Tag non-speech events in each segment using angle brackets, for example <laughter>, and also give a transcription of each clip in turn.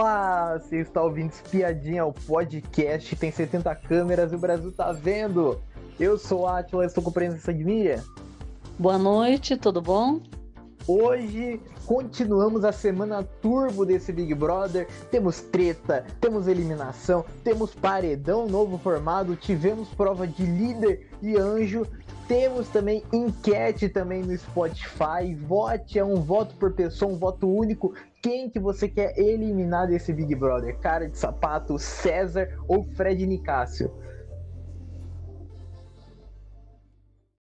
Olá, você está ouvindo Espiadinha, o podcast, tem 70 câmeras e o Brasil tá vendo. Eu sou Atila, estou com presença de Mia. Boa noite, tudo bom? Hoje continuamos a semana turbo desse Big Brother. Temos treta, temos eliminação, temos paredão novo formado, tivemos prova de líder e anjo, temos também enquete também no Spotify. Vote é um voto por pessoa, um voto único. Quem que você quer eliminar desse Big Brother? Cara de sapato, César ou Fred Nicásio?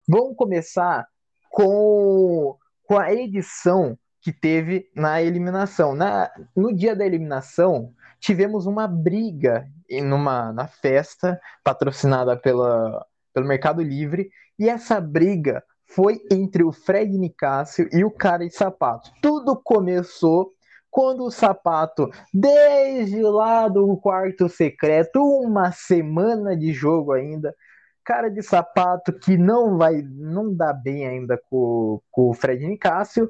Vamos começar com, com a edição que teve na eliminação. Na, no dia da eliminação, tivemos uma briga numa, na festa patrocinada pela, pelo Mercado Livre e essa briga foi entre o Fred Nicásio e o cara de sapato. Tudo começou quando o sapato, desde lá do quarto secreto, uma semana de jogo ainda, cara de sapato que não vai, não dá bem ainda com, com o Fred Nicásio.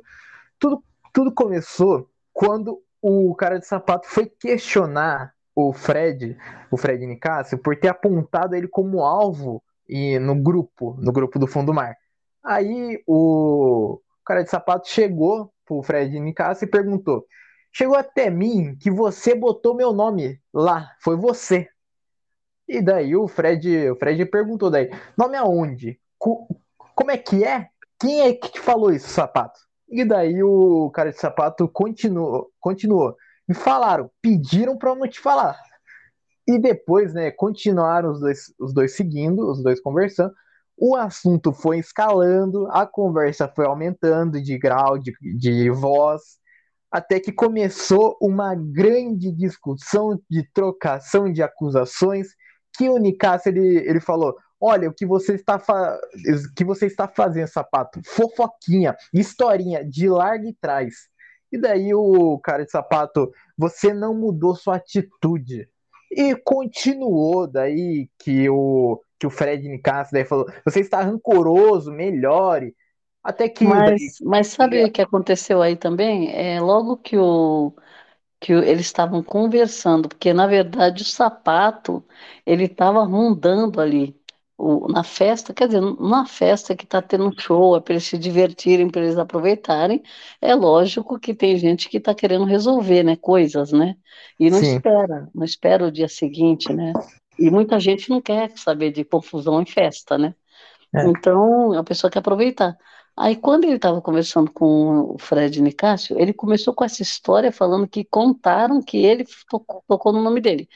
Tudo, tudo começou quando o cara de sapato foi questionar o Fred, o Fred Nicásio, por ter apontado ele como alvo e no grupo, no grupo do fundo do mar. Aí o cara de sapato chegou pro Fred Nicasso e perguntou: Chegou até mim que você botou meu nome lá, foi você. E daí o Fred, o Fred perguntou daí: Nome aonde? Como é que é? Quem é que te falou isso, sapato? E daí o cara de sapato continuou, continuou. Me falaram, pediram para eu não te falar. E depois, né, continuaram os dois, os dois seguindo, os dois conversando. O assunto foi escalando, a conversa foi aumentando de grau, de, de voz, até que começou uma grande discussão de trocação de acusações, que o Nicasso, ele, ele falou, olha, o que você está fa... que você está fazendo, sapato, fofoquinha, historinha de larga e trás. E daí o cara de sapato, você não mudou sua atitude. E continuou daí que o, que o Fred Nicasso daí falou: você está rancoroso, melhore. Até que. Mas, mas sabe o que aconteceu aí também? É, logo que o que eles estavam conversando, porque na verdade o sapato ele estava rondando ali o, na festa, quer dizer, na festa que está tendo um show, é para eles se divertirem, para eles aproveitarem, é lógico que tem gente que está querendo resolver, né, coisas, né, e não Sim. espera, não espera o dia seguinte, né, e muita gente não quer saber de confusão em festa, né, é. então a pessoa quer aproveitar. Aí, quando ele estava conversando com o Fred Nicásio, ele começou com essa história falando que contaram que ele tocou, tocou, no nome dele.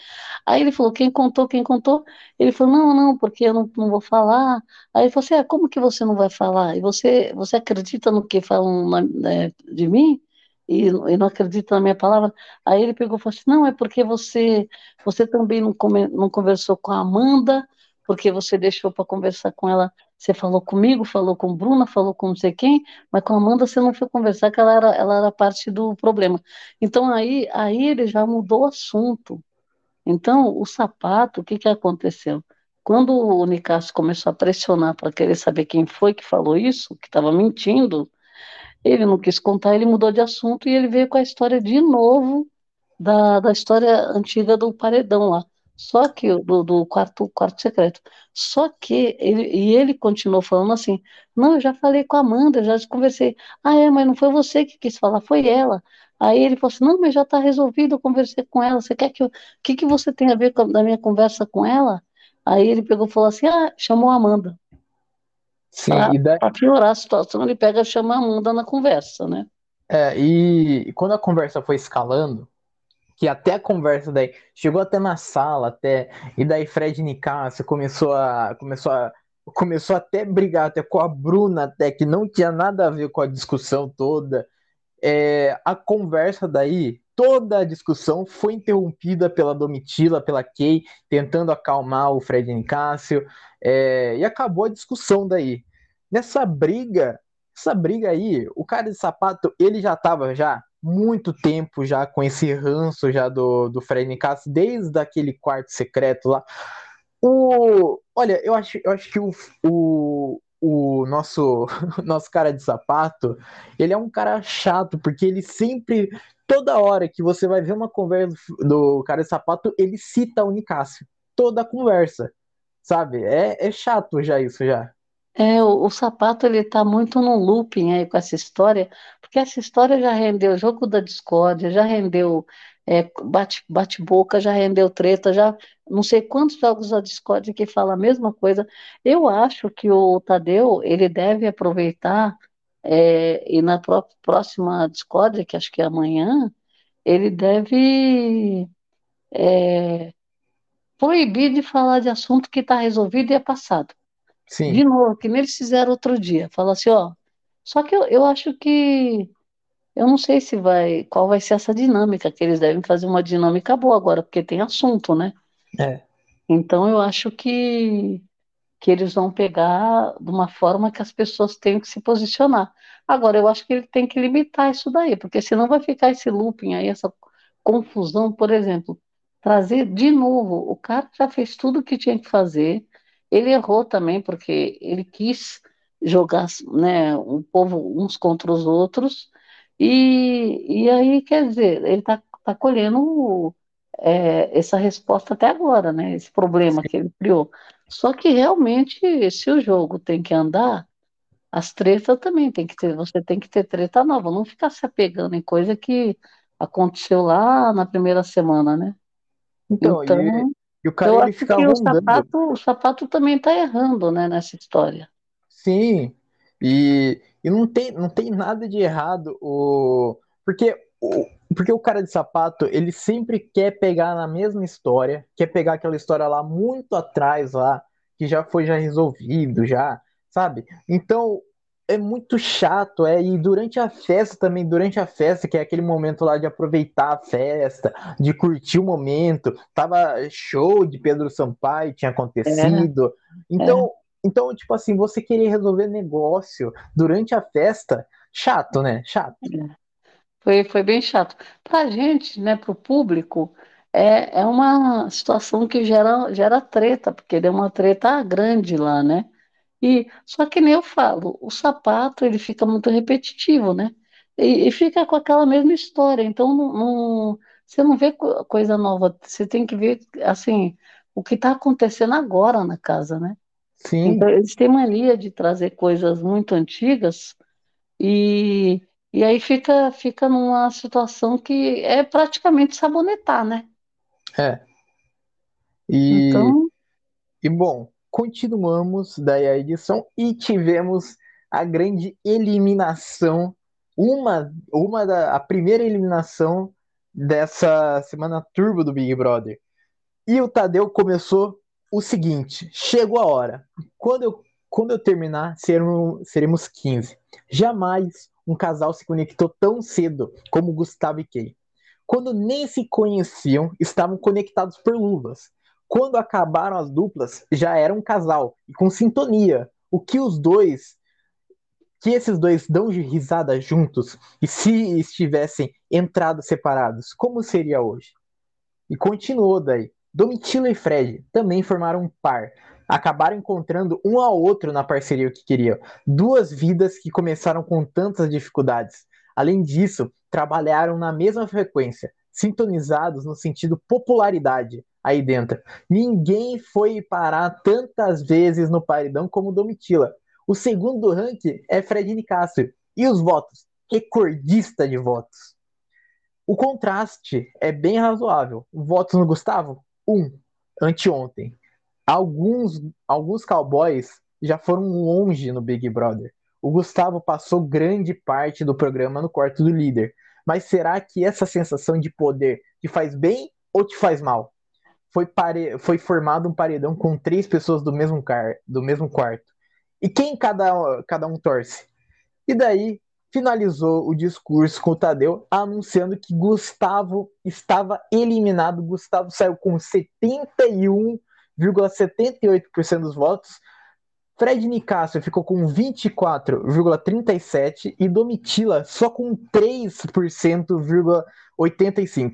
Aí ele falou, quem contou, quem contou? Ele falou, não, não, porque eu não, não vou falar. Aí ele falou assim, ah, como que você não vai falar? E você, você acredita no que falam na, né, de mim? E, e, não acredita na minha palavra. Aí ele pegou e falou assim, não, é porque você, você também não, come, não conversou com a Amanda, porque você deixou para conversar com ela você falou comigo, falou com Bruna, falou com não sei quem, mas com a Amanda você não foi conversar, que ela era, ela era parte do problema. Então aí, aí ele já mudou o assunto. Então, o sapato, o que, que aconteceu? Quando o Nicasso começou a pressionar para querer saber quem foi que falou isso, que estava mentindo, ele não quis contar, ele mudou de assunto e ele veio com a história de novo da, da história antiga do paredão lá. Só que do, do quarto, quarto secreto. Só que ele, e ele continuou falando assim: não, eu já falei com a Amanda, já conversei. Ah, é, mas não foi você que quis falar, foi ela. Aí ele falou assim: não, mas já está resolvido, eu conversei com ela. Você quer que eu. O que, que você tem a ver com a minha conversa com ela? Aí ele pegou e falou assim: ah, chamou a Amanda. Sim, pra, e daí... Para piorar a situação, ele pega e chama a Amanda na conversa, né? É, e quando a conversa foi escalando, que até a conversa daí chegou até na sala até e daí Fred Nicasso começou a começou a começou até brigar até com a Bruna até que não tinha nada a ver com a discussão toda. É, a conversa daí toda a discussão foi interrompida pela Domitila pela Kay tentando acalmar o Fred Nicásio é, e acabou a discussão daí. Nessa briga essa briga aí o cara de sapato ele já tava já muito tempo já com esse ranço já do, do Fred Nicasso, desde aquele quarto secreto lá. O, olha, eu acho, eu acho que o, o, o nosso, <laughs> nosso cara de sapato, ele é um cara chato, porque ele sempre, toda hora que você vai ver uma conversa do cara de sapato, ele cita o Nicásio. Toda a conversa, sabe? É, é chato já isso já. É, o, o sapato ele tá muito no looping aí com essa história, porque essa história já rendeu jogo da discórdia, já rendeu é, bate, bate-boca, já rendeu treta, já não sei quantos jogos da discórdia que fala a mesma coisa. Eu acho que o Tadeu ele deve aproveitar é, e na pró- próxima discórdia, que acho que é amanhã, ele deve é, proibir de falar de assunto que está resolvido e é passado. De Sim. novo, que nem eles fizeram outro dia. Fala assim, ó. Só que eu, eu acho que eu não sei se vai, qual vai ser essa dinâmica, que eles devem fazer uma dinâmica boa agora, porque tem assunto, né? É. Então eu acho que que eles vão pegar de uma forma que as pessoas têm que se posicionar. Agora, eu acho que ele tem que limitar isso daí, porque senão vai ficar esse looping aí, essa confusão, por exemplo, trazer de novo, o cara já fez tudo o que tinha que fazer, ele errou também, porque ele quis jogar, né, o povo uns contra os outros, e, e aí, quer dizer, ele está tá colhendo é, essa resposta até agora, né, esse problema que ele criou. Só que realmente, se o jogo tem que andar, as tretas também tem que ter, você tem que ter treta nova, não ficar se apegando em coisa que aconteceu lá na primeira semana, né? Então, Então, e o cara eu ele acho que o sapato, o sapato também está errando, né, nessa história. Sim, e, e não tem, não tem nada de errado, o, porque, o, porque o cara de sapato, ele sempre quer pegar na mesma história, quer pegar aquela história lá muito atrás, lá, que já foi já resolvido, já, sabe? Então, é muito chato, é, e durante a festa também, durante a festa, que é aquele momento lá de aproveitar a festa, de curtir o momento, tava show de Pedro Sampaio, tinha É, acontecido, é. então então, tipo assim, você querer resolver negócio durante a festa, chato, né? Chato. Foi, foi bem chato. Para a gente, né, para o público, é, é uma situação que gera, gera treta, porque deu uma treta grande lá, né? E só que nem eu falo, o sapato ele fica muito repetitivo, né? E, e fica com aquela mesma história. Então não, não- você não vê co- coisa nova. Você tem que ver assim o que está acontecendo agora na casa, né? Então Sim, eles têm mania de trazer coisas muito antigas e, e aí fica fica numa situação que é praticamente sabonetar, né? é. E, Então e bom, continuamos daí a edição e tivemos a grande eliminação, uma, uma da, a primeira eliminação dessa semana turbo do Big Brother. E o Tadeu começou o seguinte: chegou a hora. Quando eu, quando eu terminar, seremos, seremos 15. Jamais um casal se conectou tão cedo como Gustavo e Kay. Quando nem se conheciam, estavam conectados por luvas. Quando acabaram as duplas, já era um casal e com sintonia. O que os dois, que esses dois dão de risada juntos e se estivessem entrado separados, como seria hoje? E continuou daí. Domitila e Fred também formaram um par. Acabaram encontrando um ao outro na parceria que queriam. Duas vidas que começaram com tantas dificuldades. Além disso, trabalharam na mesma frequência, sintonizados no sentido popularidade aí dentro. Ninguém foi parar tantas vezes no paredão como Domitila. O segundo ranking é Fred Nicásio. E os votos? Recordista de votos. O contraste é bem razoável. Votos no Gustavo? Um, anteontem. Alguns, alguns cowboys já foram longe no Big Brother. O Gustavo passou grande parte do programa no quarto do líder. Mas será que essa sensação de poder te faz bem ou te faz mal? Foi, pare... Foi formado um paredão com três pessoas do mesmo, car... do mesmo quarto. E quem cada, cada um torce? E daí finalizou o discurso com o Tadeu anunciando que Gustavo estava eliminado. Gustavo saiu com 71,78% dos votos. Fred Nicásio ficou com 24,37% e Domitila só com 3,85%.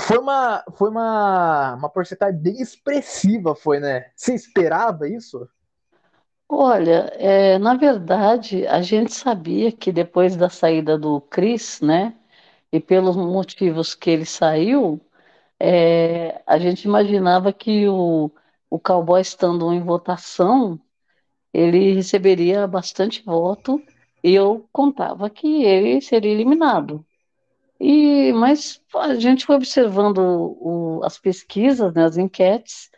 Foi uma, foi uma, uma porcentagem bem expressiva, foi, né? Você esperava isso? Olha, é, na verdade, a gente sabia que depois da saída do Chris, né, e pelos motivos que ele saiu, é, a gente imaginava que o, o cowboy estando em votação, ele receberia bastante voto e eu contava que ele seria eliminado. E, mas a gente foi observando o- as pesquisas, né, as enquetes,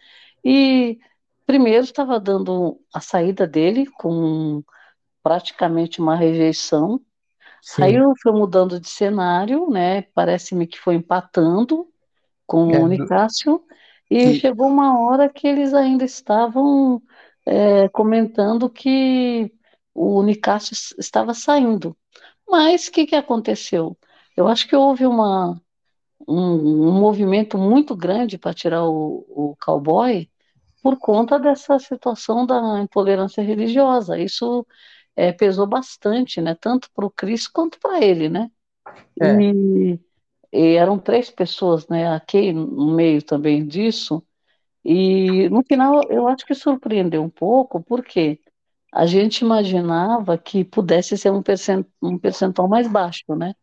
e primeiro estava dando a saída dele com praticamente uma rejeição. Aí Sim, foi mudando de cenário, né? Parece-me que foi empatando com é o Nicásio, e que chegou uma hora que eles ainda estavam é, comentando que o Nicásio s- estava saindo. Mas o que que aconteceu? Eu acho que houve uma, um, um movimento muito grande para tirar o, o cowboy por conta dessa situação da intolerância religiosa. Isso é, pesou bastante, né? Tanto para o Cris quanto para ele, né? é, E, e eram três pessoas, né? A Kay no meio também disso. E no final eu acho que surpreendeu um pouco, porque a gente imaginava que pudesse ser um um percentual mais baixo, né?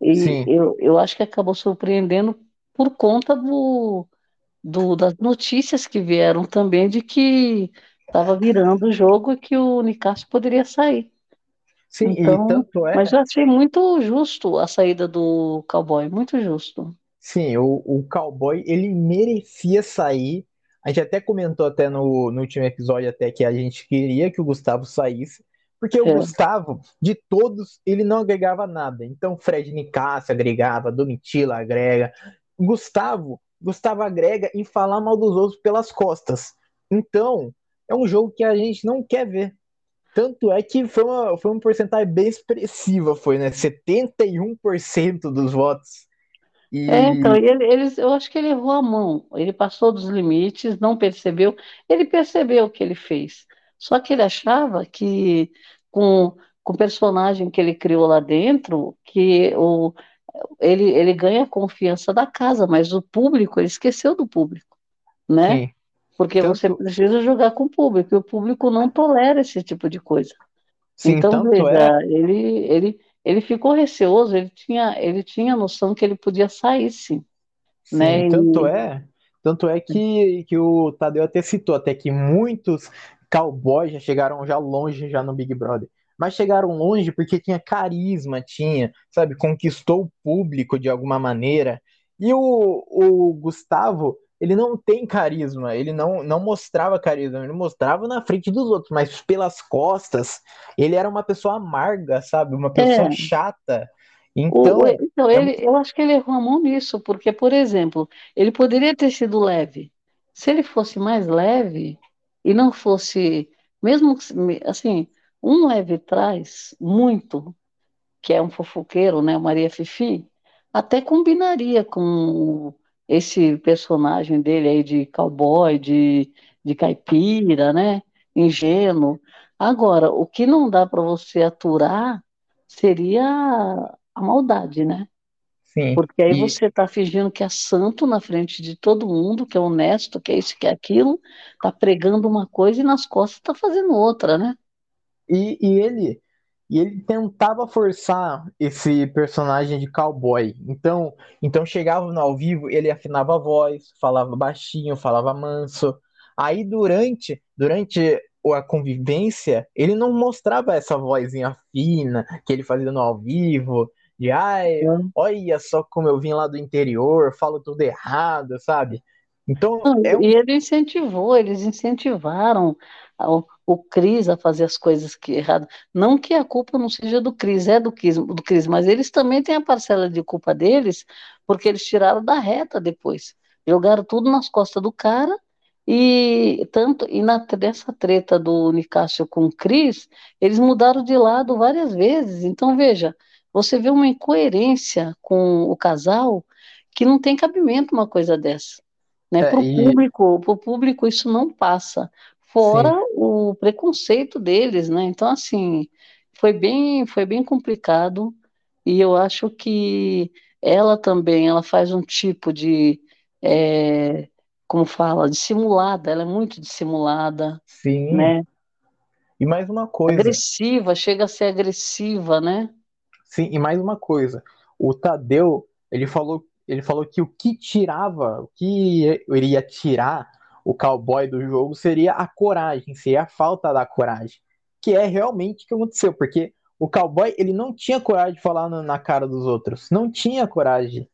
E sim. eu, eu acho que acabou surpreendendo por conta do, do, das notícias que vieram também de que estava virando o jogo e que o Nicásio poderia sair. Sim, Então, tanto mas é, eu achei muito justo a saída do cowboy, muito justo. sim, o, o cowboy, ele merecia sair. A gente até comentou até no, no último episódio até que a gente queria que o Gustavo saísse, porque o É, Gustavo, de todos, ele não agregava nada. Então, Fred Nicásio agregava, Domitila agrega. Gustavo, Gustavo agrega em falar mal dos outros pelas costas. Então, é um jogo que a gente não quer ver. Tanto é que foi uma, foi uma porcentagem bem expressiva, foi, né? 71% dos votos. É, então, E ele, eles, eu acho que ele errou a mão. Ele passou dos limites, não percebeu. Ele percebeu o que ele fez. Só que ele achava que com, com o personagem que ele criou lá dentro, que o, ele, ele ganha a confiança da casa, mas o público, ele esqueceu do público, né? sim, Porque você tanto, precisa jogar com o público, e o público não tolera esse tipo de coisa. sim, Então, tanto é, veja, ele, ele, ele ficou receoso, ele tinha, ele tinha noção que ele podia sair, sim sim, né? tanto E, é, tanto é que, que o Tadeu até citou até que muitos cowboys já chegaram já longe já no Big Brother. Mas chegaram longe porque tinha carisma, tinha, sabe, conquistou o público de alguma maneira. E o, o Gustavo, ele não tem carisma, ele não, não mostrava carisma, ele mostrava na frente dos outros, mas pelas costas, ele era uma pessoa amarga, sabe, uma pessoa é, chata. o, o- Então, então é, ele, eu acho que ele errou a mão nisso, porque, por exemplo, ele poderia ter sido leve. Se ele fosse mais leve e não fosse, mesmo assim, um leve traz muito, que é um fofoqueiro, né, Maria Fifi, até combinaria com esse personagem dele aí de cowboy, de, de caipira, né, ingênuo. Agora, o que não dá para você aturar seria a maldade, né? Sim. Porque aí você está fingindo que é santo na frente de todo mundo, que é honesto, que é isso, que é aquilo, está pregando uma coisa e nas costas está fazendo outra, né? E, e ele e ele tentava forçar esse personagem de cowboy. Então, então chegava no ao vivo, ele afinava a voz, falava baixinho, falava manso. Aí durante durante a convivência, ele não mostrava essa vozinha fina que ele fazia no ao vivo, de ai, olha só como eu vim lá do interior, falo tudo errado, sabe? Então, Não, é e um ele incentivou, eles incentivaram o, o Cris a fazer as coisas que erradas. Não que a culpa não seja do Cris, é do Cris, do Cris, mas eles também têm a parcela de culpa deles, porque eles tiraram da reta depois. Jogaram tudo nas costas do cara e tanto e na dessa treta do Nicásio com o Cris, eles mudaram de lado várias vezes. Então, veja, você vê uma incoerência com o casal que não tem cabimento uma coisa dessa né? é, Para o e público, público isso não passa. Fora sim, o preconceito deles, né? Então, assim, foi bem, foi bem complicado e eu acho que ela também, ela faz um tipo de, é, como fala, dissimulada, ela é muito dissimulada, sim, né? E mais uma coisa. Agressiva, chega a ser agressiva, né? Sim, e mais uma coisa. O Tadeu, ele falou, ele falou que o que tirava, o que iria tirar o cowboy do jogo seria a coragem, seria a falta da coragem. Que é realmente o que aconteceu, porque o cowboy ele não tinha coragem de falar na cara dos outros, não tinha coragem.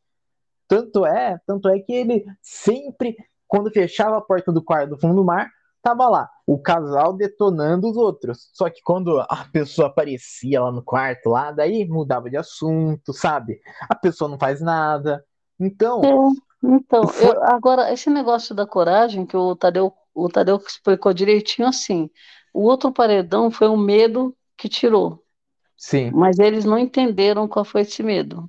Tanto é, tanto é que ele sempre, quando fechava a porta do quarto do fundo do mar, tava lá, o casal detonando os outros. Só que quando a pessoa aparecia lá no quarto, lá, daí mudava de assunto, sabe? A pessoa não faz nada. Então. É, então, foi... eu, agora, esse negócio da coragem que o Tadeu, o Tadeu explicou direitinho assim. O outro paredão foi o medo que tirou. Sim. Mas eles não entenderam qual foi esse medo.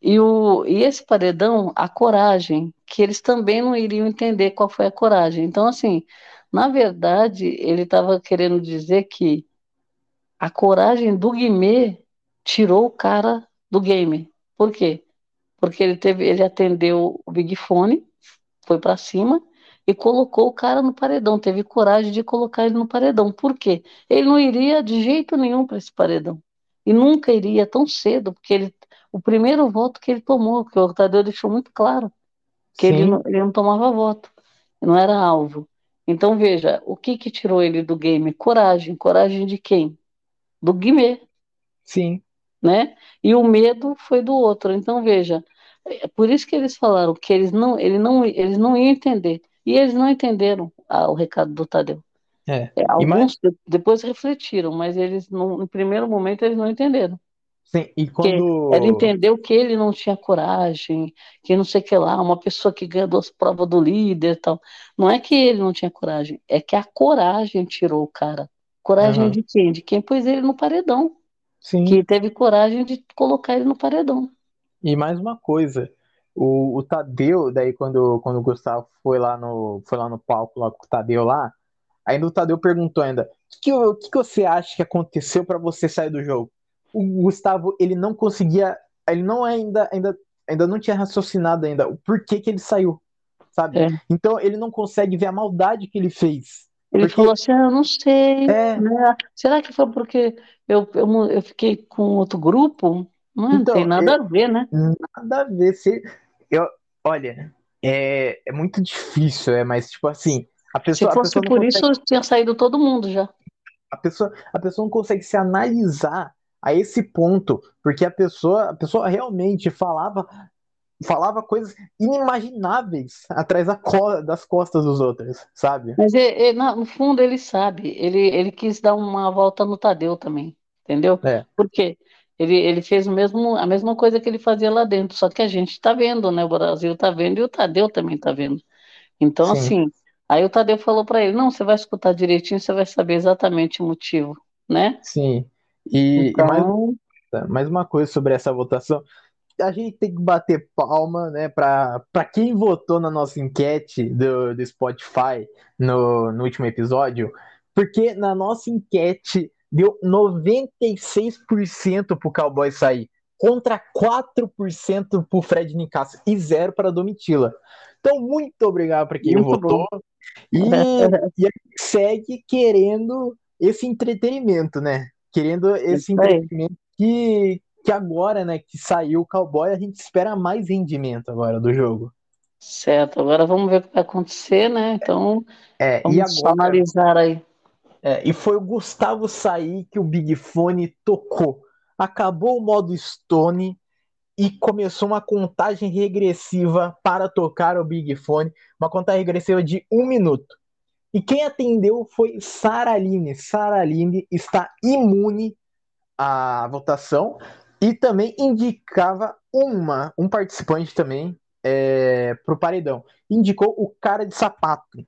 E, o, e esse paredão, a coragem, que eles também não iriam entender qual foi a coragem. Então, assim, na verdade, ele estava querendo dizer que a coragem do Guimê tirou o cara do game. Por quê? Porque ele teve, ele atendeu o Big Fone, foi para cima e colocou o cara no paredão. Teve coragem de colocar ele no paredão. Por quê? Ele não iria de jeito nenhum para esse paredão. E nunca iria tão cedo, porque ele o primeiro voto que ele tomou, que o Tadeu deixou muito claro, que ele não, ele não, tomava voto, não era alvo. Então, veja, o que que tirou ele do game? Coragem. Coragem de quem? Do Guimê. Sim. Né? E o medo foi do outro. Então, veja, é por isso que eles falaram que eles não, ele não, eles não iam entender. E eles não entenderam ah, o recado do Tadeu. É. É, alguns mais... depois refletiram, mas eles, no, no primeiro momento, eles não entenderam. Sim, e quando. Ela entendeu que ele não tinha coragem, que não sei o que lá, uma pessoa que ganha duas provas do líder e tal. Não é que ele não tinha coragem, é que a coragem tirou o cara. Coragem uhum. de quem? De quem pôs ele no paredão. Sim. Que teve coragem de colocar ele no paredão. E mais uma coisa, o, o Tadeu, daí quando, quando o Gustavo foi lá no, foi lá no palco lá com o Tadeu lá, ainda o Tadeu perguntou ainda: o que, que, que você acha que aconteceu para você sair do jogo? O Gustavo ele não conseguia, ele não ainda ainda ainda não tinha raciocinado ainda o porquê que ele saiu, sabe? É. Então ele não consegue ver a maldade que ele fez. Ele porque... falou assim, ah, eu não sei. É... Né? Será que foi porque eu, eu, eu fiquei com outro grupo? Não então, tem nada a ver, né? Nada a ver. Se, eu, olha, é, é muito difícil, é, mas tipo assim, a pessoa. Se fosse pessoa por consegue... isso, tinha saído todo mundo já. A pessoa, a pessoa não consegue se analisar a esse ponto, porque a pessoa, a pessoa realmente falava falava coisas inimagináveis atrás da co das costas dos outros, sabe? Mas ele, no fundo ele sabe, ele, ele quis dar uma volta no Tadeu também, entendeu? É. Por quê? Ele, ele fez o mesmo, a mesma coisa que ele fazia lá dentro, só que a gente está vendo, né? O Brasil está vendo e o Tadeu também está vendo. Então, Sim. assim, aí o Tadeu falou para ele: não, você vai escutar direitinho, você vai saber exatamente o motivo, né? Sim. E, então... e mais, mais uma coisa sobre essa votação. A gente tem que bater palma, né, para quem votou na nossa enquete do, do Spotify no, no último episódio, porque na nossa enquete deu 96% pro Cowboy sair, contra 4% pro Fred Nicasso e zero para Domitila. Então, muito obrigado para quem muito votou. E, <laughs> e a gente segue querendo esse entretenimento, né? Querendo esse entretenimento que, que agora, né, que saiu o cowboy, a gente espera mais rendimento agora do jogo. Certo, agora vamos ver o que vai acontecer, né? Então, é, vamos e agora, analisar aí. É, e foi o Gustavo sair que o Big Fone tocou. Acabou o modo Stone e começou uma contagem regressiva para tocar o Big Fone, uma contagem regressiva de um minuto. E quem atendeu foi Saraline. Saraline está imune à votação e também indicava uma, um participante também é, para o paredão. Indicou o cara de sapato.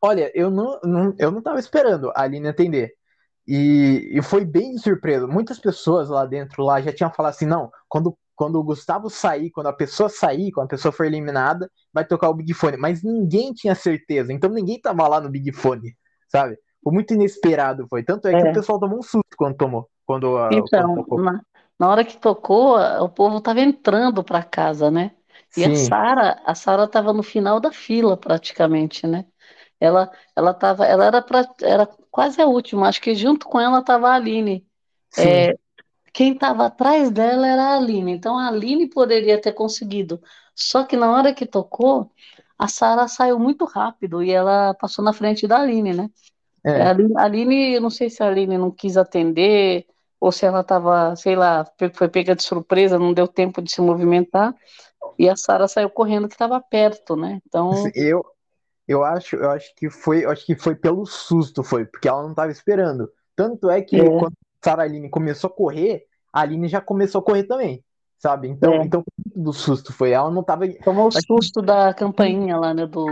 Olha, eu não, não, eu não tava esperando a Aline atender. E, e foi bem surpreso. Muitas pessoas lá dentro lá já tinham falado assim: não, quando quando o Gustavo sair, quando a pessoa sair, quando a pessoa for eliminada, vai tocar o Big Fone. Mas ninguém tinha certeza, então ninguém tava lá no Big Fone, sabe? Foi muito inesperado, foi. Tanto é, é. que o pessoal tomou um susto quando tomou. Quando, então, quando na, na, hora que tocou, o povo tava entrando para casa, né? E Sim. a Sara, a Sara tava no final da fila praticamente, né? Ela, ela tava, ela era, pra, era quase a última. Acho que junto com ela estava a Aline. Sim. É, quem estava atrás dela era a Aline. Então a Aline poderia ter conseguido. Só que na hora que tocou, a Sara saiu muito rápido e ela passou na frente da Aline, né? É. A Aline, a Aline, eu não sei se a Aline não quis atender ou se ela estava, sei lá, foi pega de surpresa, não deu tempo de se movimentar. E a Sara saiu correndo que estava perto, né? Então. Eu, eu acho, eu acho que foi, acho que foi pelo susto, foi, porque ela não estava esperando. Tanto é que É. quando Sara Aline começou a correr, a Aline já começou a correr também, sabe? Então, É. então do susto foi, ela não tava Tomou o susto da campainha lá, né? Do...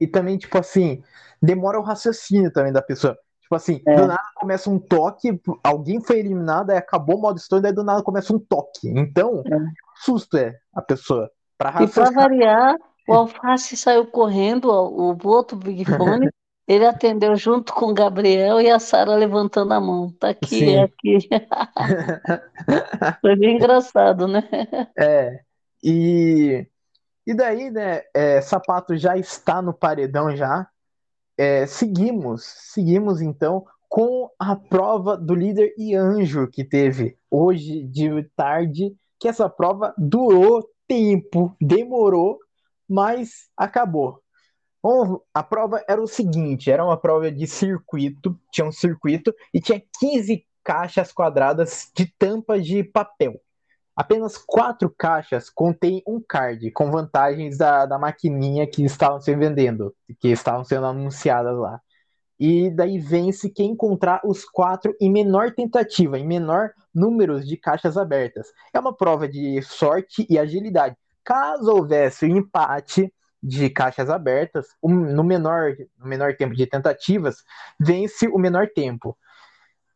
e também tipo assim, demora o raciocínio também da pessoa. Tipo assim, É. do nada começa um toque, alguém foi eliminado, aí acabou o modo história, daí do nada começa um toque. Então, É. susto é a pessoa para E para raciocinar. variar, o Alface saiu correndo, o, o outro Big Fone, <laughs> ele atendeu junto com o Gabriel e a Sara levantando a mão. Tá aqui, Sim. é aqui. <laughs> Foi bem engraçado, né? É, e, e daí, né, é, Sapato já está no paredão já. É, seguimos, seguimos então com a prova do líder e anjo que teve hoje de tarde, que essa prova durou tempo, demorou, mas acabou. A prova era o seguinte, era uma prova de circuito, tinha um circuito e tinha 15 caixas quadradas de tampas de papel. Apenas quatro caixas contêm um card com vantagens da, da maquininha que estavam se vendendo, que estavam sendo anunciadas lá. E daí vence quem encontrar os quatro em menor tentativa, em menor números de caixas abertas. É uma prova de sorte e agilidade. Caso houvesse um empate de caixas abertas, no, menor, no menor tempo de tentativas, vence o menor tempo.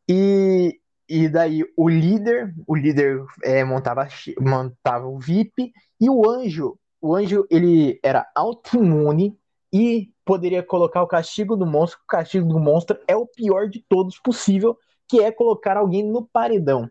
E, e daí o líder, o líder é, montava, montava o VIP e o anjo, o anjo ele era autoimune e poderia colocar o castigo do monstro. O castigo do monstro é o pior de todos possível, que é colocar alguém no paredão.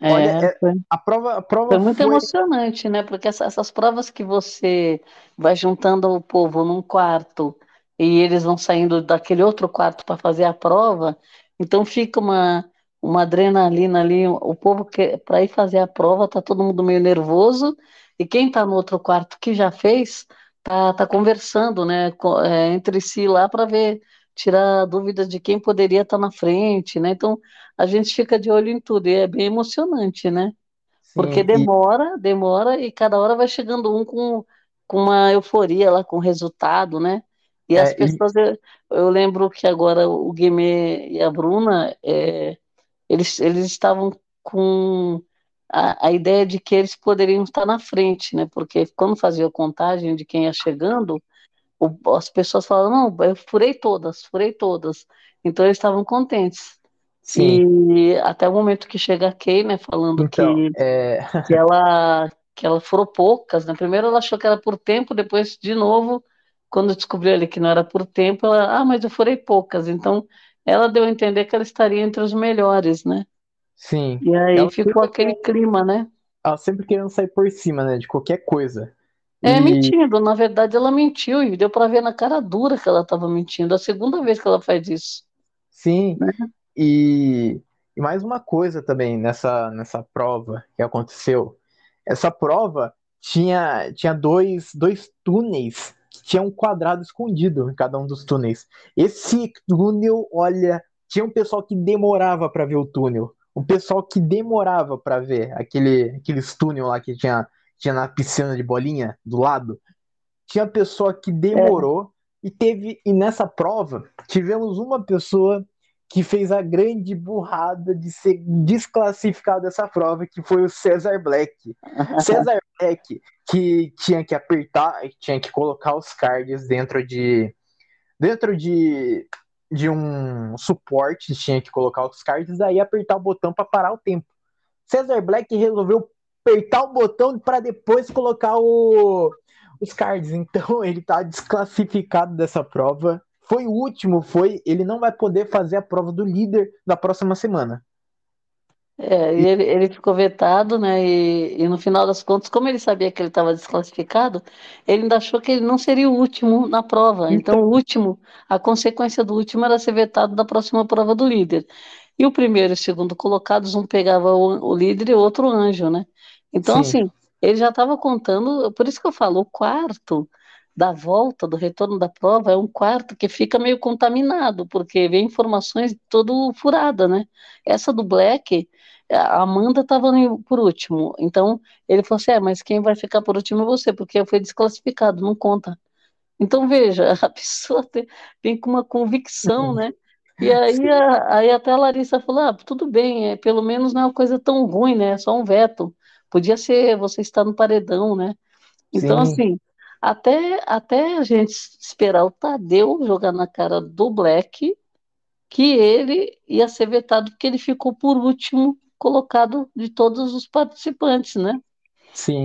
É, Olha, é- foi, A prova, a prova foi muito foi- emocionante, né? Porque essa- essas provas que você vai juntando o povo num quarto e eles vão saindo daquele outro quarto para fazer a prova, então fica uma, uma adrenalina ali. O povo que para ir fazer a prova tá todo mundo meio nervoso e quem tá no outro quarto que já fez tá, tá conversando, né? é, entre si lá para ver tirar dúvidas de quem poderia estar na frente, né? Então a gente fica de olho em tudo e é bem emocionante, né? Sim, Porque e- demora, demora e cada hora vai chegando um com, com uma euforia lá com o resultado, né? E É, as e- pessoas, eu, eu lembro que agora o Guimê e a Bruna, é, eles, eles estavam com a, a ideia de que eles poderiam estar na frente, né? Porque quando fazia a contagem de quem ia chegando, o- as pessoas falavam, não, eu furei todas, furei todas. Então eles estavam contentes. sim. E até o momento que chega a Kay, né, falando Então, que é, que ela que ela furou poucas, né? Primeiro ela achou que era por tempo, depois de novo, quando descobriu ali que não era por tempo, ela, ah, mas eu furei poucas. Então ela deu a entender que ela estaria entre os melhores, né? sim. E aí Ela ficou aquele clima, né? Ela sempre querendo sair por cima, né, de qualquer coisa. É, E- mentindo, na verdade ela mentiu e deu pra ver na cara dura que ela estava mentindo. A segunda vez que ela faz isso. Sim, Né? e, e mais uma coisa também nessa, nessa prova que aconteceu. Essa prova tinha, tinha dois, dois túneis que tinham um quadrado escondido em cada um dos túneis. Esse túnel, olha, tinha um pessoal que demorava para ver o túnel. Um pessoal que demorava para ver aquele, aqueles túnel lá que tinha, tinha na piscina de bolinha do lado. Tinha pessoa que demorou e teve e nessa prova tivemos uma pessoa que fez a grande burrada de ser desclassificado dessa prova, que foi o Cesar Black. <laughs> Cesar Black, que tinha que apertar, tinha que colocar os cards dentro de dentro de, de um suporte, tinha que colocar os cards, daí apertar o botão para parar o tempo. Cesar Black resolveu apertar o botão para depois colocar o, os cards. Então <laughs> ele tá desclassificado dessa prova. Foi o último, foi. Ele não vai poder fazer a prova do líder da próxima semana. É, e ele, ele ficou vetado, né? E, e no final das contas, como ele sabia que ele estava desclassificado, ele ainda achou que ele não seria o último na prova. Então, o último, a consequência do último era ser vetado da próxima prova do líder. E o primeiro e o segundo colocados, um pegava o, o líder e o outro o anjo, né? Então, Sim, assim, ele já estava contando, por isso que eu falo, o quarto da volta, do retorno da prova, é um quarto que fica meio contaminado, porque vem informações todo furada, né? Essa do Black, a Amanda estava por último, então ele falou assim, é, mas quem vai ficar por último é você, porque eu fui desclassificado, não conta. Então, veja, <laughs> a pessoa tem, tem com uma convicção, né? E aí, a- aí até a Larissa falou, ah, tudo bem, é, pelo menos não é uma coisa tão ruim, né? É só um veto. Podia ser você estar no paredão, né? Então, sim, assim, até, até a gente esperar o Tadeu jogar na cara do Black, que ele ia ser vetado, porque ele ficou por último colocado de todos os participantes, né?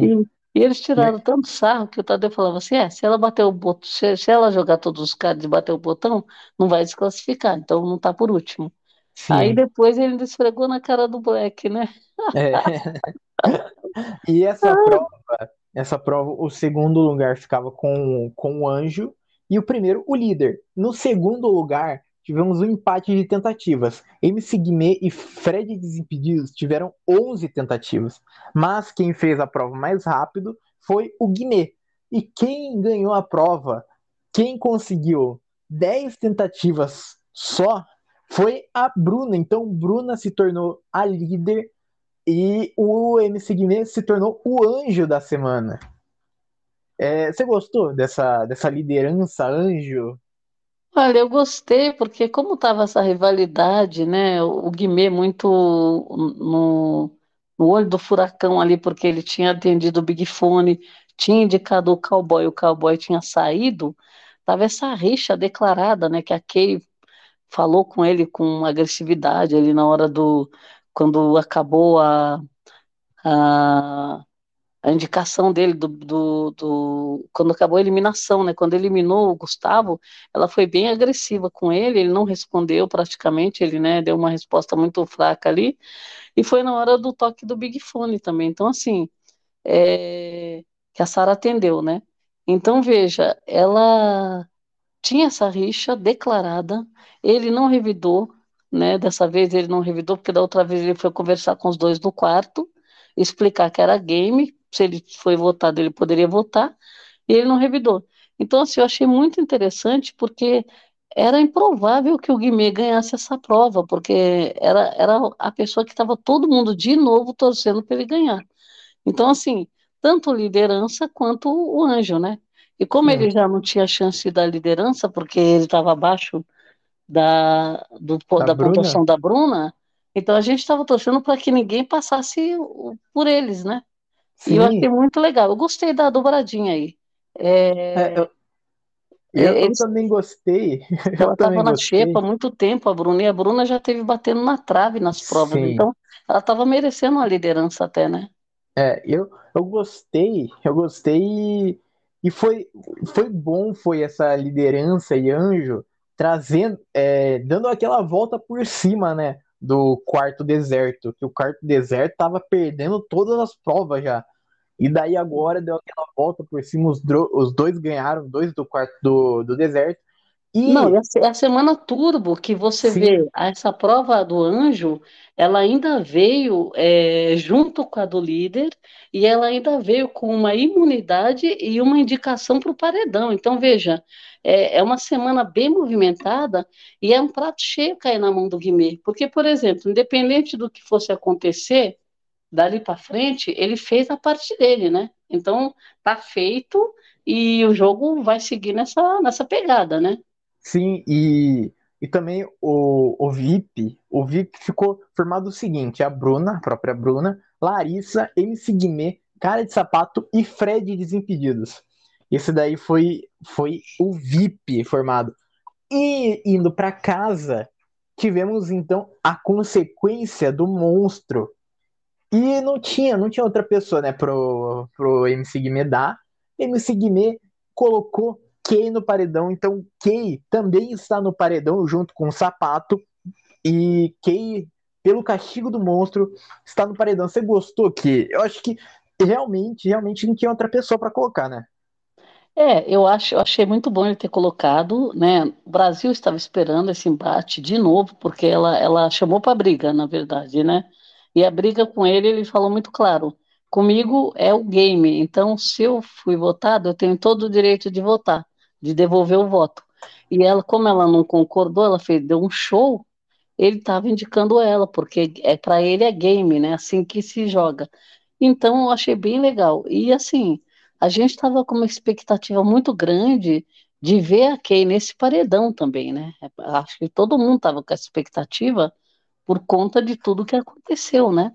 E, sim. e eles tiraram tanto sarro que o Tadeu falava assim: é, se ela bater o botão, se, se ela jogar todos os cards e bater o botão, não vai desclassificar, então não tá por último. Aí Sim. depois ele esfregou na cara do Black, né? É. <laughs> E essa prova, essa prova, o segundo lugar ficava com, com o Anjo e o primeiro, o líder. No segundo lugar, tivemos um empate de tentativas. MC Guimê e Fred Desimpedidos tiveram 11 tentativas, mas quem fez a prova mais rápido foi o Guimê. E quem ganhou a prova, quem conseguiu 10 tentativas só, foi a Bruna. Então, Bruna se tornou a líder e o MC Guimê se tornou o anjo da semana. É, você gostou dessa, dessa liderança anjo? Olha, eu gostei, porque como estava essa rivalidade, né? O Guimê muito no, no olho do furacão ali, porque ele tinha atendido o Big Fone, tinha indicado o cowboy, o cowboy tinha saído, tava essa rixa declarada, né? Que a Kay falou com ele com agressividade ali na hora do. Quando acabou a, a a indicação dele do, do, do, quando acabou a eliminação, né? Quando eliminou o Gustavo, ela foi bem agressiva com ele, ele não respondeu praticamente, ele né, deu uma resposta muito fraca ali, e foi na hora do toque do Big Fone também. Então, assim, é, que a Sara atendeu, né? Então, veja, ela tinha essa rixa declarada, ele não revidou, né? Dessa vez ele não revidou, porque da outra vez ele foi conversar com os dois no quarto, explicar que era game, se ele foi votado, ele poderia votar, e ele não revidou. Então, assim, eu achei muito interessante, porque era improvável que o Guimê ganhasse essa prova, porque era, era a pessoa que estava todo mundo de novo torcendo para ele ganhar. Então, assim, tanto liderança quanto o anjo, né? E como Sim, ele já não tinha chance da liderança, porque ele estava abaixo da, do, da da Bruna? pontuação da Bruna, então a gente estava torcendo para que ninguém passasse por eles, né? E eu achei Sim, muito legal. Eu gostei da dobradinha aí. é, É, eu, eu, eles, também gostei, <laughs> ela estava na xepa há muito tempo, a Bruna, e a Bruna já teve batendo na trave nas provas, Sim, então ela estava merecendo uma liderança até, né? é, eu, eu gostei, eu gostei e, e foi, foi bom, foi essa liderança e anjo trazendo, é, dando aquela volta por cima, né, do quarto deserto, que o quarto deserto tava perdendo todas as provas já. E daí agora deu aquela volta por cima, os, os dois ganharam, dois do quarto do, do deserto. Não, e a, se- a semana turbo que você vê, sim, essa prova do anjo, ela ainda veio é, junto com a do líder e ela ainda veio com uma imunidade e uma indicação para o paredão. Então, veja, é, é uma semana bem movimentada e é um prato cheio cair na mão do Guimê. Porque, por exemplo, independente do que fosse acontecer, dali para frente, ele fez a parte dele, né? Então, tá feito e o jogo vai seguir nessa, nessa pegada, né? Sim, e, e também o, o VIP, o VIP ficou formado o seguinte: a Bruna, a própria Bruna, Larissa, MC Guimê, Cara de Sapato e Fred Desimpedidos. Esse daí foi, foi o VIP formado. E indo para casa, tivemos então a consequência do monstro. E não tinha, não tinha outra pessoa, né, pro, pro MC Guimê dar. MC Guimê colocou Kay no paredão, então Kay também está no paredão junto com o Sapato. E Kay pelo castigo do monstro, está no paredão. Você gostou que? Eu acho que realmente, realmente não tinha outra pessoa para colocar, né? É, eu acho, eu achei muito bom ele ter colocado, né? O Brasil estava esperando esse embate de novo, porque ela, ela chamou para briga, na verdade, né? E a briga com ele, ele falou muito claro: comigo é o game, então se eu fui votado, eu tenho todo o direito de votar, de devolver o voto. E ela, como ela não concordou, ela fez, deu um show, ele estava indicando ela, porque é para ele é game, né? Assim que se joga. Então eu achei bem legal. E assim, a gente estava com uma expectativa muito grande de ver a Kay nesse paredão também, né? Acho que todo mundo estava com essa expectativa por conta de tudo que aconteceu, né?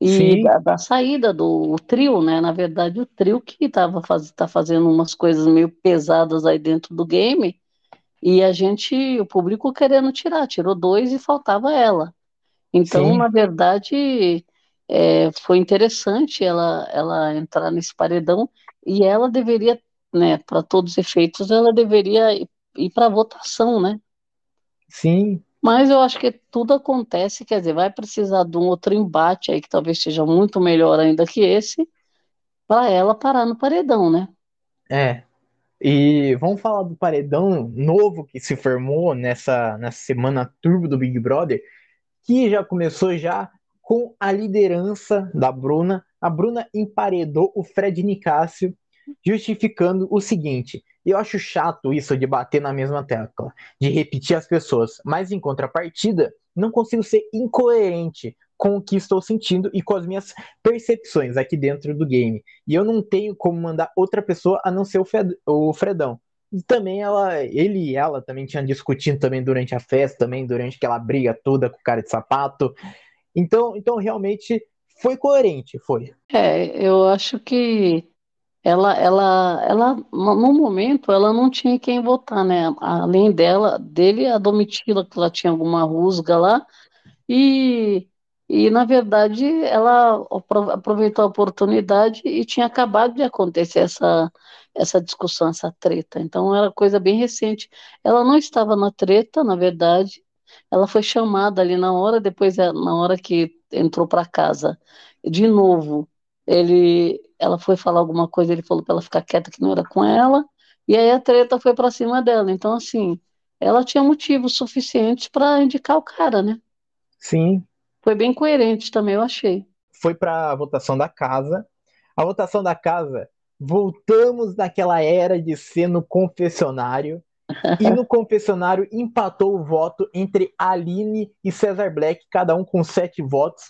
E da, da, saída do trio, né? Na verdade, o trio que estava faz, tá fazendo umas coisas meio pesadas aí dentro do game, e a gente, o público querendo tirar, tirou dois e faltava ela. Então, Sim. na verdade, é, foi interessante ela, ela entrar nesse paredão e ela deveria, né, para todos os efeitos, ela deveria ir, ir para votação, né? Sim. Mas eu acho que tudo acontece, quer dizer, vai precisar de um outro embate aí que talvez seja muito melhor ainda que esse, para ela parar no paredão, né? É. E vamos falar do paredão novo que se formou nessa, nessa semana turbo do Big Brother, que já começou já com a liderança da Bruna. A Bruna emparedou o Fred Nicásio, justificando o seguinte: eu acho chato isso de bater na mesma tecla, de repetir as pessoas, mas em contrapartida, não consigo ser incoerente com o que estou sentindo e com as minhas percepções aqui dentro do game. E eu não tenho como mandar outra pessoa a não ser o, Fred, o Fredão. E também ela, ele e ela também tinham discutindo também durante a festa, também durante aquela briga toda com o cara de sapato. Então, então realmente foi coerente, foi. É, eu acho que ela, ela, ela, no momento, ela não tinha quem votar, né? Além dela, dele, a Domitila, que ela tinha alguma rusga lá, e, e na verdade ela aproveitou a oportunidade e tinha acabado de acontecer essa, essa discussão, essa treta. Então era coisa bem recente. Ela não estava na treta, na verdade, ela foi chamada ali na hora, depois é, na hora que entrou para casa, de novo, ele, ela foi falar alguma coisa, ele falou para ela ficar quieta que não era com ela, e aí a treta foi para cima dela. Então assim, ela tinha motivos suficientes para indicar o cara, né? Sim. Foi bem coerente também, eu achei. Foi para a votação da casa. A votação da casa, voltamos naquela era de ser no confessionário e no <laughs> confessionário empatou o voto entre Aline e Cesar Black, cada um com sete votos.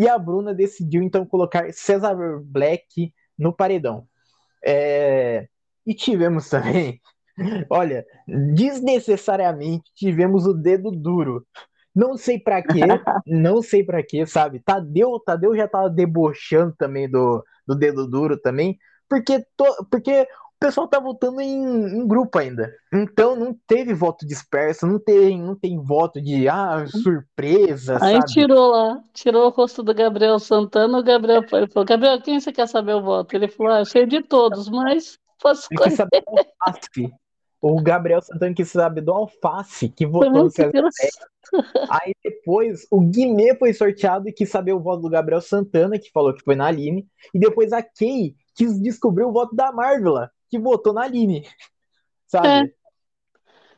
E a Bruna decidiu então colocar Cesar Black no paredão. É... E tivemos também, <laughs> olha, desnecessariamente tivemos o dedo duro. Não sei para quê, <laughs> não sei para quê, sabe? Tadeu, Tadeu já tava debochando também do, do dedo duro também, porque, to, porque pessoal tá votando em, em, grupo ainda. Então não teve voto disperso, não tem, não tem voto de ah, surpresa. Aí sabe? tirou lá, tirou o rosto do Gabriel Santana, o Gabriel falou, Gabriel, quem você quer saber o voto? Ele falou, ah, sei de todos, mas posso escolher. <laughs> O Gabriel Santana quis saber do Alface, que votou no <laughs> Aí depois o Guimê foi sorteado e quis saber o voto do Gabriel Santana, que falou que foi na Aline. E depois a Kay quis descobrir o voto da Marvela, que votou na Aline. Sabe? É.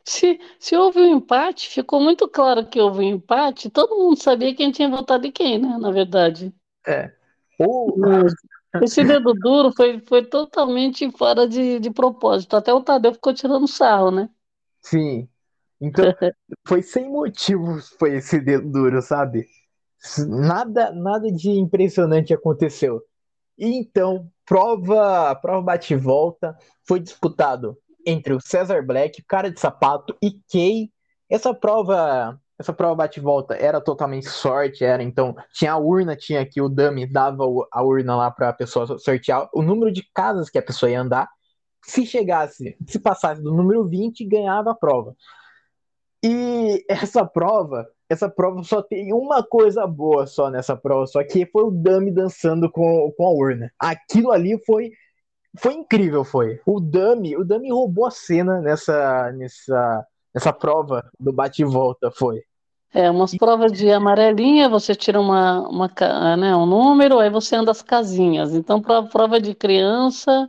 Se, se houve um empate, ficou muito claro que houve um empate, todo mundo sabia quem tinha votado em quem, né? Na verdade. É. Ou... Esse dedo duro foi, foi totalmente fora de, de propósito. Até o Tadeu ficou tirando sarro, né? Sim. Então, <laughs> foi sem motivos foi esse dedo duro, sabe? Nada, nada de impressionante aconteceu. E então, prova, prova bate volta, foi disputado entre o Cesar Black, cara de sapato e Kay. Essa prova, essa prova bate volta era totalmente sorte, era então tinha a urna, tinha aqui o dummy dava a urna lá para a pessoa sortear o número de casas que a pessoa ia andar. Se chegasse, se passasse do número 20, ganhava a prova. E essa prova essa prova só tem uma coisa boa só nessa prova, só que foi o Dami dançando com, com a urna. Aquilo ali foi foi incrível, foi. O Dami, o Dami roubou a cena nessa nessa nessa prova do bate e volta, foi. É, umas provas de amarelinha, você tira uma, uma, né, um número, aí você anda as casinhas. Então, para prova de criança,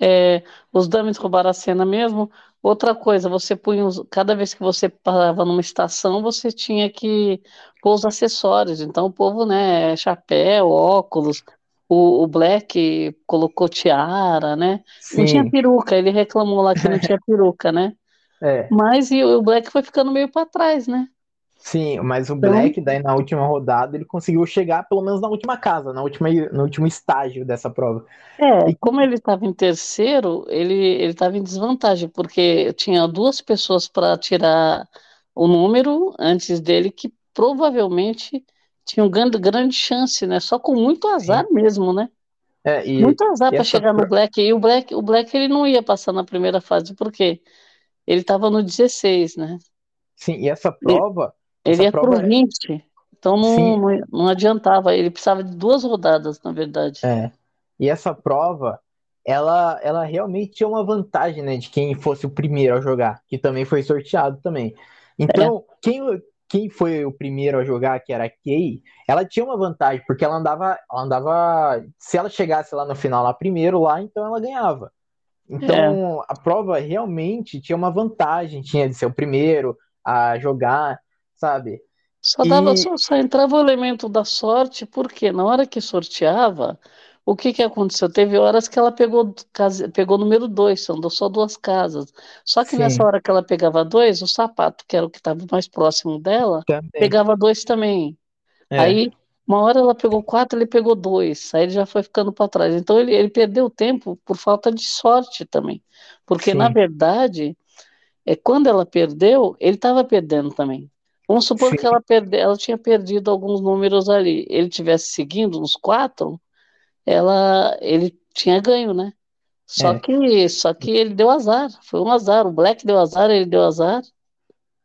é, os dummies roubaram a cena mesmo. Outra coisa, você punha, os, cada vez que você parava numa estação, você tinha que pôr os acessórios. Então, o povo, né, chapéu, óculos, o, o Black colocou tiara, né? Sim. Não tinha peruca, ele reclamou lá que não <laughs> tinha peruca, né? É. Mas e o Black foi ficando meio para trás, né? Sim, mas o então... Black, daí na última rodada, ele conseguiu chegar pelo menos na última casa, na última, no último estágio dessa prova. É, e como ele estava em terceiro, ele estava em desvantagem, porque tinha duas pessoas para tirar o número antes dele que provavelmente tinham grande, grande chance, né? Só com muito azar Sim. mesmo, né? É, e, muito azar para chegar no Black. E o Black, o Black ele não ia passar na primeira fase, porque ele estava no 16, né? Sim, e essa prova. Ele ia para o 20, então não, não, não, adiantava, ele precisava de duas rodadas, na verdade. É. E essa prova, ela, ela realmente tinha uma vantagem, né, de quem fosse o primeiro a jogar, que também foi sorteado também. Então, é. quem, quem foi o primeiro a jogar, que era a Kay, ela tinha uma vantagem, porque ela andava, ela andava. Se ela chegasse lá no final lá primeiro, lá, então ela ganhava. Então, é. a prova realmente tinha uma vantagem, tinha de ser o primeiro a jogar, sabe? Só, dava, e... só, só entrava o elemento da sorte, porque na hora que sorteava, o que, que aconteceu? Teve horas que ela pegou, pegou número dois, são só duas casas. Só que Sim. nessa hora que ela pegava dois, o sapato, que era o que estava mais próximo dela, também. pegava dois também. É. Aí uma hora ela pegou quatro, ele pegou dois, aí ele já foi ficando para trás. Então ele, ele perdeu tempo por falta de sorte também. Porque, Sim. na verdade, é, quando ela perdeu, ele estava perdendo também. Vamos supor Sim. que ela, perde, ela tinha perdido alguns números ali. Ele tivesse seguindo uns quatro, ela, ele tinha ganho, né? Só, é. que, só que ele deu azar. Foi um azar. O Black deu azar, ele deu azar.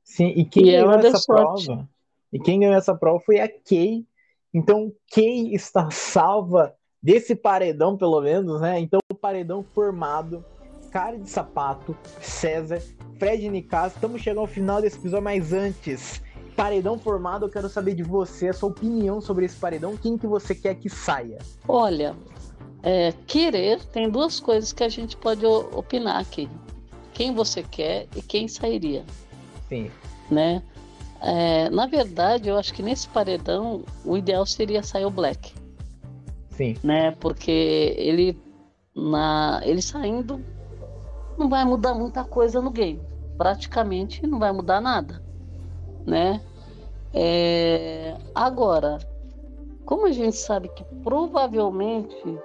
Sim, e quem e ganhou essa prova? E quem ganhou essa prova foi a Kay então, quem está salva desse paredão, pelo menos, né? Então, o paredão formado, cara de sapato, César, Fred Nicasso. Estamos chegando ao final desse episódio, mas antes, paredão formado, eu quero saber de você, a sua opinião sobre esse paredão. Quem que você quer que saia? Olha, é, querer tem duas coisas que a gente pode opinar aqui. Quem você quer e quem sairia. Sim. Né? É, na verdade, eu acho que nesse paredão o ideal seria sair o Black. Sim. Né? Porque ele, na, ele saindo não vai mudar muita coisa no game. Praticamente não vai mudar nada. Né? É, agora, como a gente sabe que provavelmente,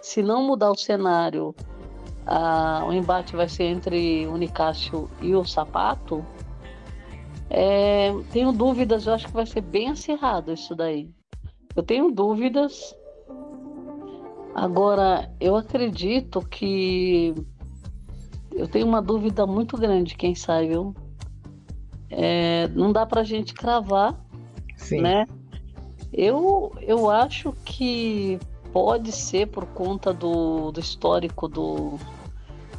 se não mudar o cenário, a, o embate vai ser entre o Nicásio e o Sapato, é, tenho dúvidas, eu acho que vai ser bem acirrado isso daí. Eu tenho dúvidas. Agora, eu acredito que eu tenho uma dúvida muito grande, quem sabe, viu? É, não dá pra gente cravar, Sim. né? Eu, eu acho que pode ser por conta do, do histórico do,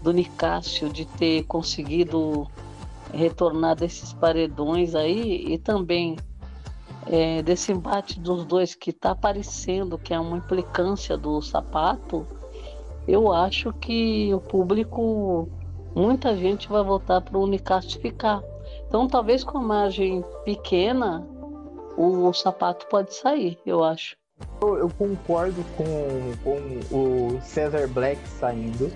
do Nicásio de ter conseguido retornar desses paredões aí e também é, desse embate dos dois que está aparecendo, que é uma implicância do sapato, eu acho que o público, muita gente vai voltar para o Unicast ficar. Então, talvez com a margem pequena, o, o sapato pode sair, eu acho. Eu, eu concordo com, com o Cesar Black saindo.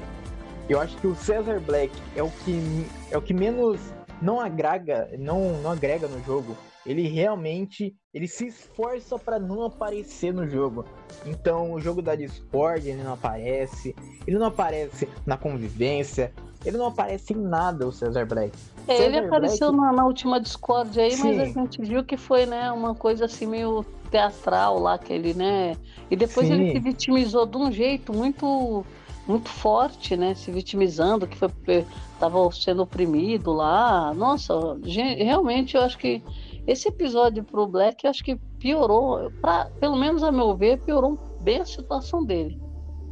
Eu acho que o Cesar Black é o que, é o que menos não agrega, não, não agrega no jogo. Ele realmente ele se esforça para não aparecer no jogo. Então, o jogo da Discord ele não aparece, ele não aparece na convivência, ele não aparece em nada o Cesar Black. É, Cesar ele apareceu Black... na, na, última Discord aí, Sim. mas a gente viu que foi, né, uma coisa assim meio teatral lá que ele, né? E depois Sim. ele se vitimizou de um jeito muito muito forte, né? Se vitimizando, que foi estava sendo oprimido lá. Nossa, gente, realmente eu acho que esse episódio pro Black, eu acho que piorou, pra, pelo menos a meu ver, piorou bem a situação dele.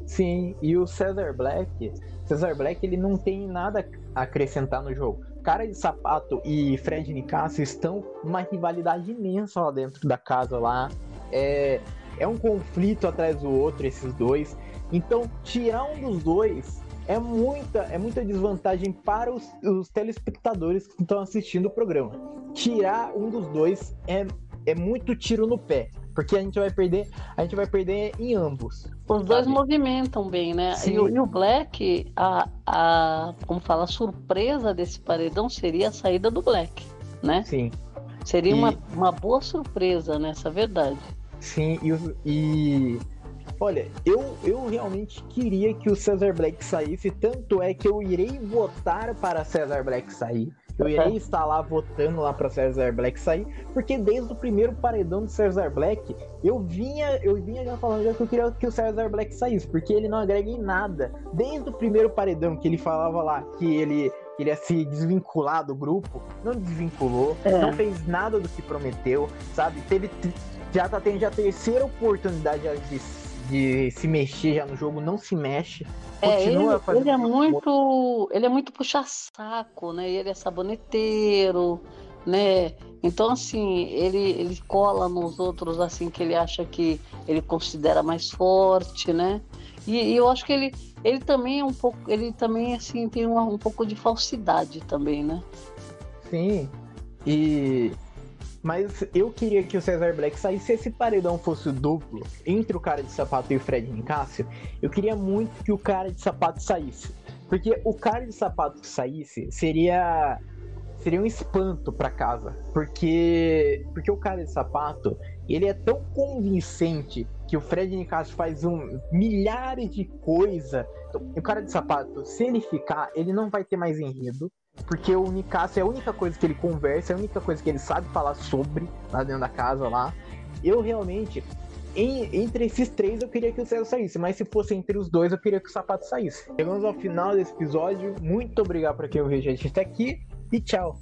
Sim, e o Cesar Black, Cesar Black, ele não tem nada a acrescentar no jogo. Cara de Sapato e Fred Nicasso estão numa rivalidade imensa lá dentro da casa lá. É, é um conflito atrás do outro, esses dois. Então, tirar um dos dois é muita, é muita desvantagem para os, os telespectadores que estão assistindo o programa. Tirar um dos dois é, é muito tiro no pé. Porque a gente vai perder, a gente vai perder em ambos. Os sabe? dois movimentam bem, né? E, e, o Black, a, a, como fala, a surpresa desse paredão seria a saída do Black, né? Sim. Seria e... uma, uma boa surpresa nessa verdade. Sim, e, e olha, eu, eu realmente queria que o Cesar Black saísse, tanto é que eu irei votar para Cesar Black sair. Eu irei estar lá votando lá para Cesar Black sair, porque desde o primeiro paredão do Cesar Black, eu vinha, eu vinha já falando já que eu queria que o Cesar Black saísse, porque ele não agrega em nada. Desde o primeiro paredão que ele falava lá que ele ele ia se desvincular do grupo, não desvinculou, é. não fez nada do que prometeu, sabe? Teve já tá tendo a terceira oportunidade de de se mexer já no jogo, não se mexe. É, ele, ele é muito. Ele é muito puxa-saco, né? Ele é saboneteiro, né? Então, assim, ele, ele cola nos outros assim que ele acha que ele considera mais forte, né? E, e eu acho que ele, ele também é um pouco. Ele também, assim, tem uma, um pouco de falsidade também, né? Sim. E mas eu queria que o Cesar Black saísse. Se esse paredão fosse duplo entre o cara de sapato e o Fred Nicásio, eu queria muito que o cara de sapato saísse. Porque o cara de sapato que saísse seria seria um espanto para casa, porque porque o cara de sapato, ele é tão convincente que o Fred Nicásio faz um milhares de coisas. Então, o cara de sapato, se ele ficar, ele não vai ter mais enredo, porque o Nicasso é a única coisa que ele conversa, é a única coisa que ele sabe falar sobre lá dentro da casa lá. Eu realmente, em, entre esses três, eu queria que o César saísse, mas se fosse entre os dois, eu queria que o Sapato saísse. Chegamos ao final desse episódio. Muito obrigado para quem ouviu a gente até aqui e tchau.